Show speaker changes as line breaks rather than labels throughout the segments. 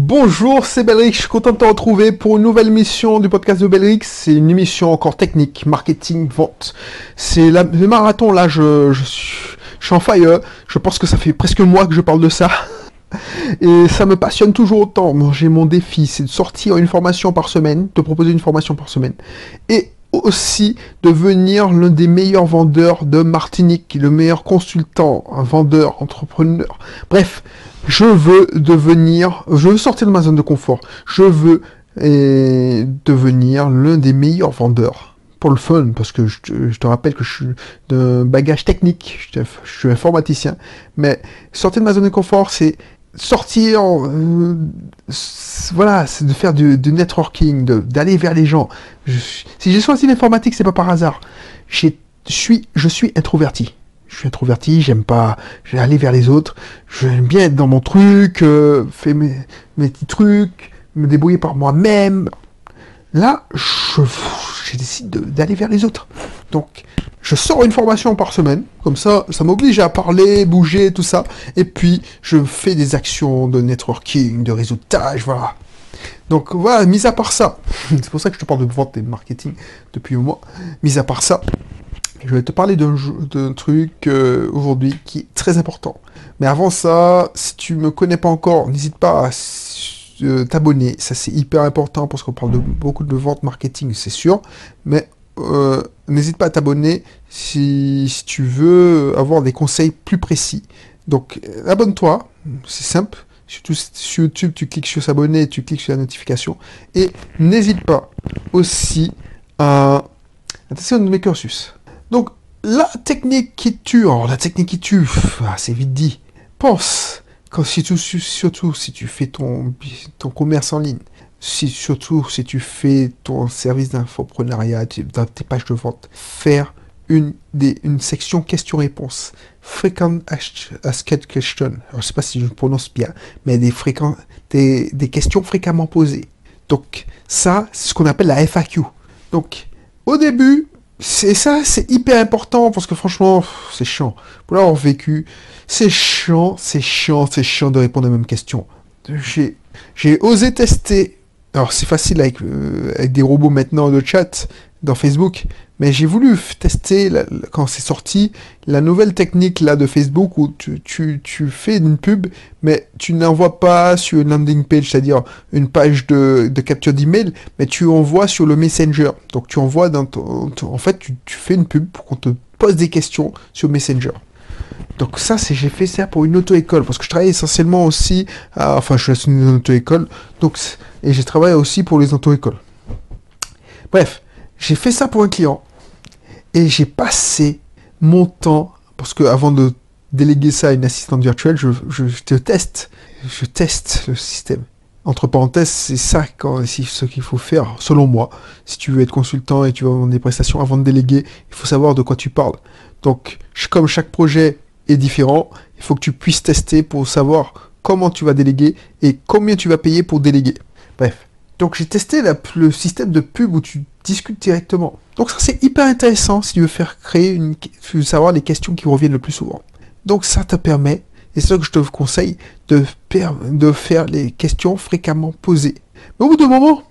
Bonjour, c'est Belrix, je suis content de te retrouver pour une nouvelle émission du podcast de Belrix. C'est une émission encore technique, marketing, vente. C'est le marathon, là, je, suis, je suis en fire. Je pense que ça fait presque mois que je parle de ça. Et ça me passionne toujours autant. Moi, J'ai mon défi, c'est de sortir une formation par semaine, de proposer une formation par semaine. Et aussi devenir l'un des meilleurs vendeurs de Martinique, le meilleur consultant, un vendeur, entrepreneur. Bref, je veux devenir, je veux sortir de ma zone de confort. Je veux devenir l'un des meilleurs vendeurs. Pour le fun, parce que je te, rappelle que je suis d'un bagage technique, je, suis informaticien, mais sortir de ma zone de confort, c'est sortir, euh, voilà, c'est de faire du, networking, d'aller vers les gens. Je si j'ai choisi l'informatique, c'est pas par hasard. Je suis, je suis introverti. Je suis introverti, j'aime pas, aller vers les autres. J'aime bien être dans mon truc, euh, faire mes, petits trucs, me débrouiller par moi-même. Là, je, je décide de- d'aller vers les autres. Donc, je sors une formation par semaine, comme ça, ça m'oblige à parler, bouger, tout ça. Et puis, je fais des actions de networking, de réseautage, voilà. Donc voilà, mis à part ça, c'est pour ça que je te parle de vente et de marketing depuis un mois. Mis à part ça, je vais te parler d'un truc euh, aujourd'hui qui est très important. Mais avant ça, si tu me connais pas encore, n'hésite pas à euh, t'abonner. Ça c'est hyper important parce qu'on parle de beaucoup de vente marketing, c'est sûr. Mais euh, n'hésite pas à t'abonner si, tu veux avoir des conseils plus précis. Donc abonne-toi, c'est simple. Surtout sur YouTube, tu cliques sur s'abonner, tu cliques sur la notification. Et n'hésite pas aussi à un de mes cursus. Donc, la technique qui tue, alors la technique qui tue, ah, c'est vite dit. Pense, quand, si tu- surtout si tu fais ton, ton commerce en ligne, si, surtout si tu fais ton service d'infoprenariat, dans tes pages de vente, faire une, des, une section questions-réponses. Frequent ask- asked question. Alors, je sais pas si je prononce bien, mais des, fréquents, des, des questions fréquemment posées. Donc, ça, c'est ce qu'on appelle la FAQ. Donc, au début, c'est ça, c'est hyper important parce que franchement, c'est chiant. Pour l'avoir vécu, c'est chiant, c'est chiant, c'est chiant de répondre aux mêmes questions. J'ai, j'ai osé tester. Alors, c'est facile avec, euh, avec des robots maintenant de chat dans Facebook, mais j'ai voulu tester quand c'est sorti la nouvelle technique là de Facebook où tu, tu, tu fais une pub, mais tu n'envoies pas sur une landing page, c'est-à-dire une page de, de capture d'email, mais tu envoies sur le Messenger. Donc tu envoies dans ton, en fait, tu, tu fais une pub pour qu'on te pose des questions sur Messenger. Donc ça, c'est j'ai fait ça pour une auto-école parce que je travaille essentiellement aussi, à- enfin je suis dans une auto-école, donc et j'ai travaillé aussi pour les auto-écoles. Bref, j'ai fait ça pour un client et j'ai passé mon temps parce que avant de déléguer ça à une assistante virtuelle, je, te teste, je teste le système. Entre parenthèses, c'est ça quand, ce qu'il faut faire, selon moi. Si tu veux être consultant et tu veux vendre des prestations avant de déléguer, il faut savoir de quoi tu parles. Donc, comme chaque projet est différent, il faut que tu puisses tester pour savoir comment tu vas déléguer et combien tu vas payer pour déléguer. Bref. Donc, j'ai testé le système de pub où tu discutes directement. Donc, ça, c'est hyper intéressant si tu veux faire créer une, savoir les questions qui reviennent le plus souvent. Donc, ça te permet, et c'est ça que je te conseille, de, faire les questions fréquemment posées. Mais au bout d'un moment,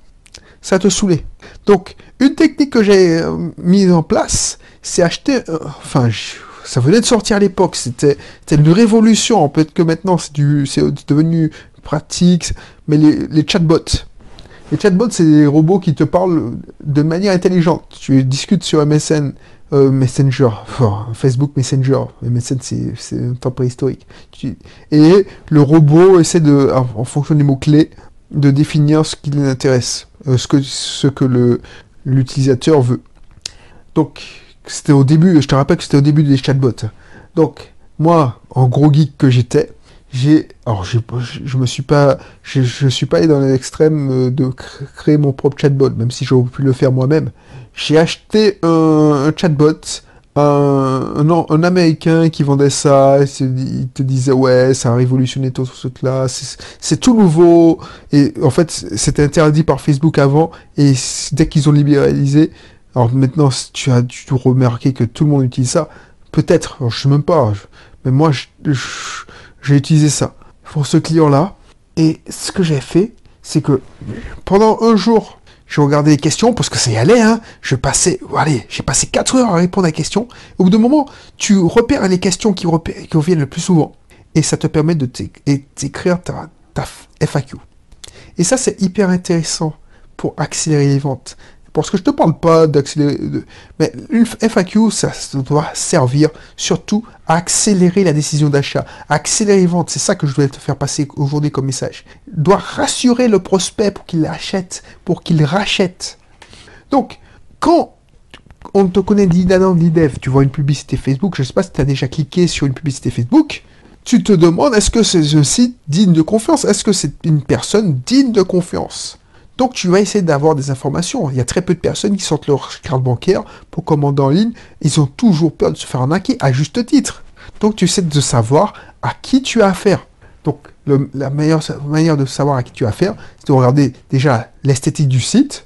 ça te saouler. Donc, une technique que j'ai euh, mise en place, c'est acheter, euh, enfin, ça venait de sortir à l'époque, c'était une révolution, peut-être que maintenant c'est devenu pratique, mais les chatbots. Les chatbots, c'est des robots qui te parlent de manière intelligente. Tu discutes sur MSN, euh, Messenger, Facebook Messenger, MSN c'est un temps préhistorique. Et le robot essaie de, en, fonction des mots-clés, de définir ce qui l'intéresse, euh, ce que, l'utilisateur veut. Donc, c'était au début, je te rappelle que c'était au début des chatbots. Donc, moi, en gros geek que j'étais, j'ai, alors je, je me suis pas, je, je suis pas allé dans l'extrême euh, de cr- créer mon propre chatbot, même si j'aurais pu le faire moi-même. J'ai acheté un, un chatbot, un, un, un américain qui vendait ça, il, te disait ouais, ça a révolutionné tout ce truc-là, c'est c'est tout nouveau, et en fait c'était interdit par Facebook avant, et dès qu'ils ont libéralisé, alors maintenant tu as dû remarquer que tout le monde utilise ça, peut-être, je sais même pas, mais moi je- je- j'ai utilisé ça. Pour ce client-là, Et ce que j'ai fait, c'est que pendant un jour, je regardais les questions parce que ça y allait, hein. Je passais, allez, j'ai passé 4 heures à répondre à des questions. Au bout d'un moment, tu repères les questions qui, reviennent le plus souvent. Et ça te permet de t'écrire ta FAQ. Et ça, c'est hyper intéressant pour accélérer les ventes. Parce que je ne te parle pas d'accélérer, mais une FAQ, ça doit servir surtout à accélérer la décision d'achat, accélérer les ventes. C'est ça que je voulais te faire passer aujourd'hui comme message. doit rassurer le prospect pour qu'il achète, pour qu'il rachète. Donc, quand on te connaît d'Idanan d'Idev, tu vois une publicité Facebook, je ne sais pas si tu as déjà cliqué sur une publicité Facebook, tu te demandes est-ce que c'est un site digne de confiance? Est-ce que c'est une personne digne de confiance? Donc tu vas essayer d'avoir des informations. Il y a très peu de personnes qui sortent leur carte bancaire pour commander en ligne. Ils ont toujours peur de se faire arnaquer, à juste titre. Donc tu essaies de savoir à qui tu as affaire. Donc la meilleure manière de savoir à qui tu as affaire, c'est de regarder déjà l'esthétique du site.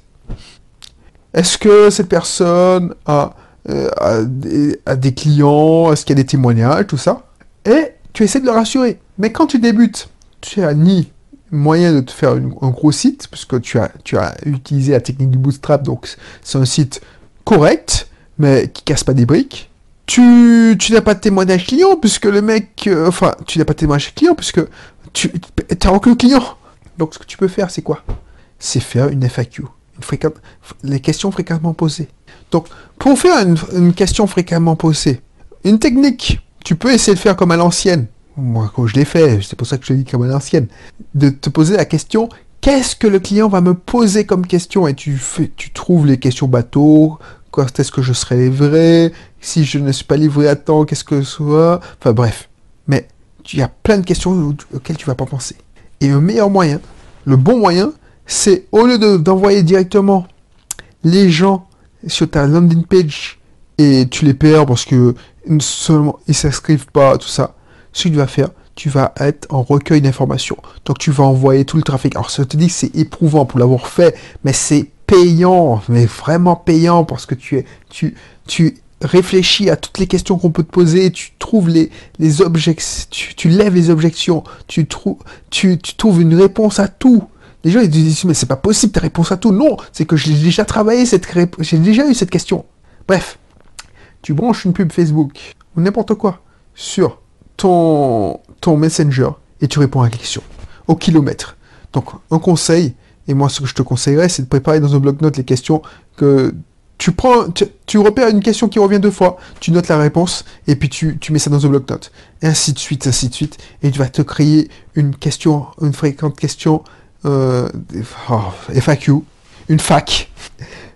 Est-ce que cette personne a, euh, des, clients? Est-ce qu'il y a des témoignages? Tout ça. Et tu essaies de le rassurer. Mais quand tu débutes, tu as ni moyen de te faire un gros site, puisque tu as, tu as utilisé la technique du bootstrap, donc c'est un site correct, mais qui casse pas des briques. Tu, tu n'as pas de témoignage client, puisque le mec, euh, enfin, tu n'as pas de témoignage client, puisque tu n'as aucun client. Donc ce que tu peux faire, c'est quoi? C'est faire une FAQ, une les questions fréquemment posées. Donc pour faire une question fréquemment posée, une technique, tu peux essayer de faire comme à l'ancienne, moi quand je l'ai fait, c'est pour ça que je te dis comme à l'ancienne, de te poser la question qu'est-ce que le client va me poser comme question? Et tu tu trouves les questions bateau, quand est-ce que je serai livré, si je ne suis pas livré à temps, qu'est-ce que ce soit, enfin bref. Mais il y a plein de questions auxquelles tu vas pas penser. Et le meilleur moyen, le bon moyen, c'est au lieu d'envoyer directement les gens sur ta landing page et tu les perds parce que seulement ils s'inscrivent pas, tout ça ce que tu vas faire, tu vas être en recueil d'informations. Donc tu vas envoyer tout le trafic. Alors ça te dit que c'est éprouvant pour l'avoir fait, mais c'est payant, mais vraiment payant parce que tu es, tu, tu réfléchis à toutes les questions qu'on peut te poser, tu trouves les, les objections, tu, lèves les objections, tu, trouves tu, tu trouves une réponse à tout. Les gens ils disent mais c'est pas possible ta réponse à tout. Non, c'est que j'ai déjà travaillé cette j'ai déjà eu cette question. Bref, tu branches une pub Facebook ou n'importe quoi sur ton, ton Messenger et tu réponds à la question. Au kilomètre. Donc, un conseil, et moi, ce que je te conseillerais, c'est de préparer dans un bloc-notes les questions que tu prends, tu, repères une question qui revient deux fois, tu notes la réponse, et puis tu, mets ça dans un bloc-notes. Ainsi de suite, ainsi de suite. Et tu vas te créer une question, une fréquente question, euh, oh, FAQ, une fac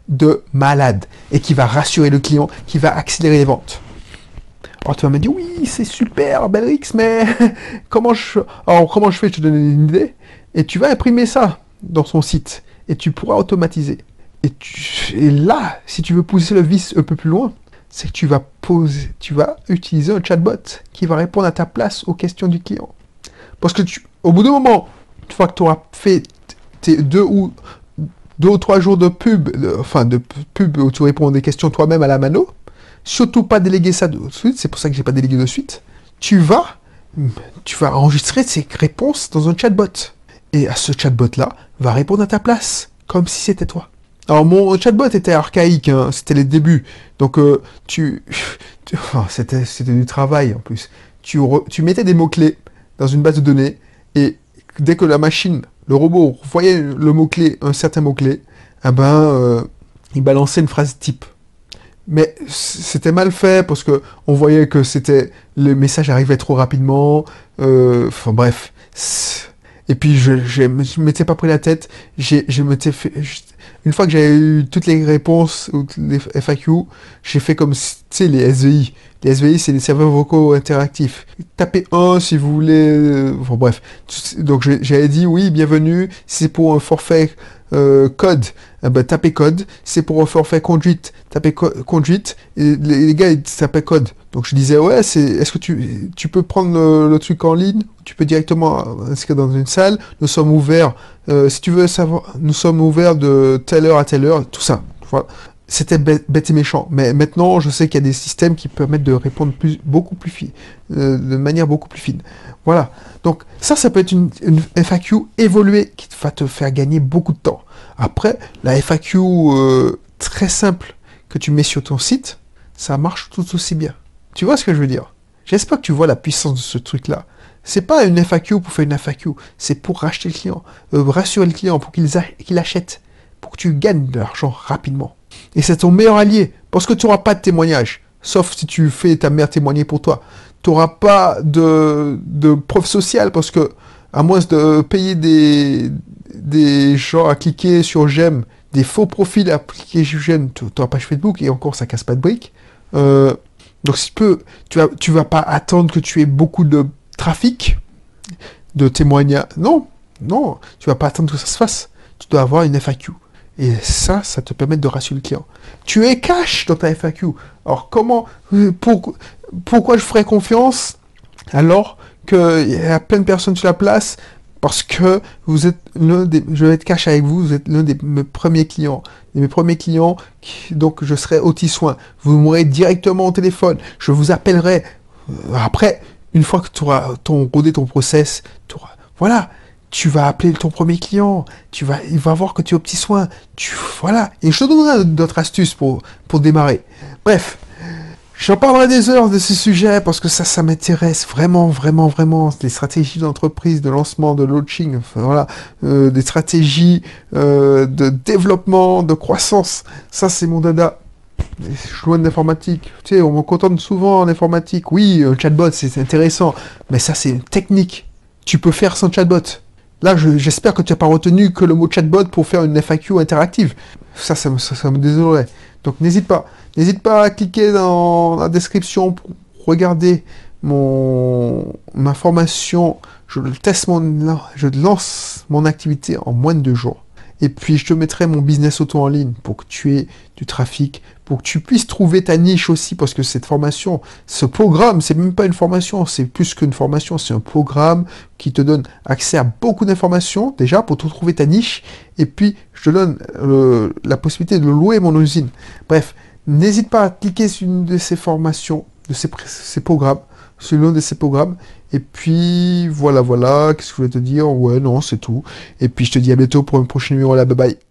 de malade, et qui va rassurer le client, qui va accélérer les ventes. Alors tu vas me dire, oui, c'est super, Belrix, mais comment je... Alors, comment je fais? Je te donne une idée. Et tu vas imprimer ça dans son site. Et tu pourras automatiser. Et, là, si tu veux pousser le vice un peu plus loin, c'est que tu vas poser, tu vas utiliser un chatbot qui va répondre à ta place aux questions du client. Parce que tu, au bout d'un moment, une fois que tu auras fait tes deux ou deux ou trois jours de pub, enfin de pub où tu réponds des questions toi-même à la mano, surtout pas déléguer ça de suite, c'est pour ça que j'ai pas délégué de suite. Tu vas, tu vas enregistrer ces réponses dans un chatbot. Et à ce chatbot-là va répondre à ta place, comme si c'était toi. Alors mon chatbot était archaïque, hein, c'était les débuts. Donc euh, tu, c'était c'était du travail en plus. Tu, tu mettais des mots clés dans une base de données et dès que la machine, le robot voyait le mot clé, un certain mot clé, eh ben euh, il balançait une phrase type mais c'était mal fait parce que on voyait que c'était le message arrivait trop rapidement. Euh, enfin bref. Et puis je, je, je m'étais pas pris la tête. J'ai, je m'étais fait. une fois que j'avais eu toutes les réponses ou les FAQ, j'ai fait comme tu les SVI. Les SVI c'est les serveurs vocaux interactifs. Tapez 1 si vous voulez. Euh, enfin bref. Donc j'avais dit oui bienvenue. C'est pour un forfait euh, code, eh ben, tapez code. C'est pour un forfait conduite, tapez conduite. Et les, gars, ils tapaient code. Donc je disais, ouais, c'est, est-ce que tu, tu peux prendre le, truc en ligne Tu peux directement inscrire dans une salle? Nous sommes ouverts. Euh, si tu veux savoir, nous sommes ouverts de telle heure à telle heure. Tout ça. C'était bête, et méchant. Mais maintenant, je sais qu'il y a des systèmes qui permettent de répondre plus, beaucoup plus fine, euh, de manière beaucoup plus fine. Voilà. Donc ça, ça peut être une, FAQ évoluée qui va te faire gagner beaucoup de temps. Après, la FAQ euh, très simple que tu mets sur ton site, ça marche tout aussi bien. Tu vois ce que je veux dire? J'espère que tu vois la puissance de ce truc-là. C'est pas une FAQ pour faire une FAQ, c'est pour racheter le client, euh, rassurer le client pour qu'il achète, pour que tu gagnes de l'argent rapidement. Et c'est ton meilleur allié, parce que tu n'auras pas de témoignage, sauf si tu fais ta mère témoigner pour toi. Tu n'auras pas de, de preuve sociale, parce que, à moins de payer des, des gens à cliquer sur j'aime, des faux profils à cliquer sur j'aime sur ta page Facebook, et encore ça casse pas de briques. Euh, donc si peu, tu vas, tu vas pas attendre que tu aies beaucoup de trafic, de témoignages. Non, non, tu vas pas attendre que ça se fasse. Tu dois avoir une FAQ. Et ça, ça te permet de rassurer le client. Tu es cash dans ta FAQ. Alors comment, euh, pourquoi je ferais confiance alors qu'il y a plein de personnes sur la place parce que vous êtes l'un des, je vais être cash avec vous, vous êtes l'un des mes premiers clients, mes premiers clients, donc je serai outil soin. Vous m'aurez directement au téléphone, je vous appellerai. Euh, après, une fois que tu auras ton, rodé ton process, tu voilà, tu vas appeler ton premier client, tu vas, il va voir que tu es au petit soin, tu, voilà. Et je te donnerai d'autres astuces pour, pour démarrer. Bref. J'en parlerai des heures de ce sujet parce que ça, ça m'intéresse vraiment, vraiment, vraiment. Des stratégies d'entreprise, de lancement, de launching, voilà, euh, des stratégies euh, de développement, de croissance. Ça, c'est mon dada. Je suis loin de l'informatique. Tu sais, on me contente souvent en informatique. Oui, un chatbot, c'est intéressant. Mais ça, c'est une technique. Tu peux faire sans chatbot. Là, j'espère que tu n'as pas retenu que le mot chatbot pour faire une FAQ interactive. Ça, ça, me, désolerait. Donc, n'hésite pas. N'hésite pas à cliquer dans la description pour regarder mon, ma formation. Je teste mon, je lance mon activité en moins de deux jours. Et puis, je te mettrai mon business auto en ligne pour que tu aies du trafic, pour que tu puisses trouver ta niche aussi, parce que cette formation, ce programme, c'est même pas une formation, c'est plus qu'une formation, c'est un programme qui te donne accès à beaucoup d'informations, déjà, pour te trouver ta niche, et puis, je te donne euh, la possibilité de louer mon usine. Bref, n'hésite pas à cliquer sur une de ces formations, de ces, ces programmes, sur l'un de ces programmes, et puis, voilà, voilà, qu'est-ce que je voulais te dire? Ouais, non, c'est tout. Et puis, je te dis à bientôt pour un prochain numéro là, bye bye.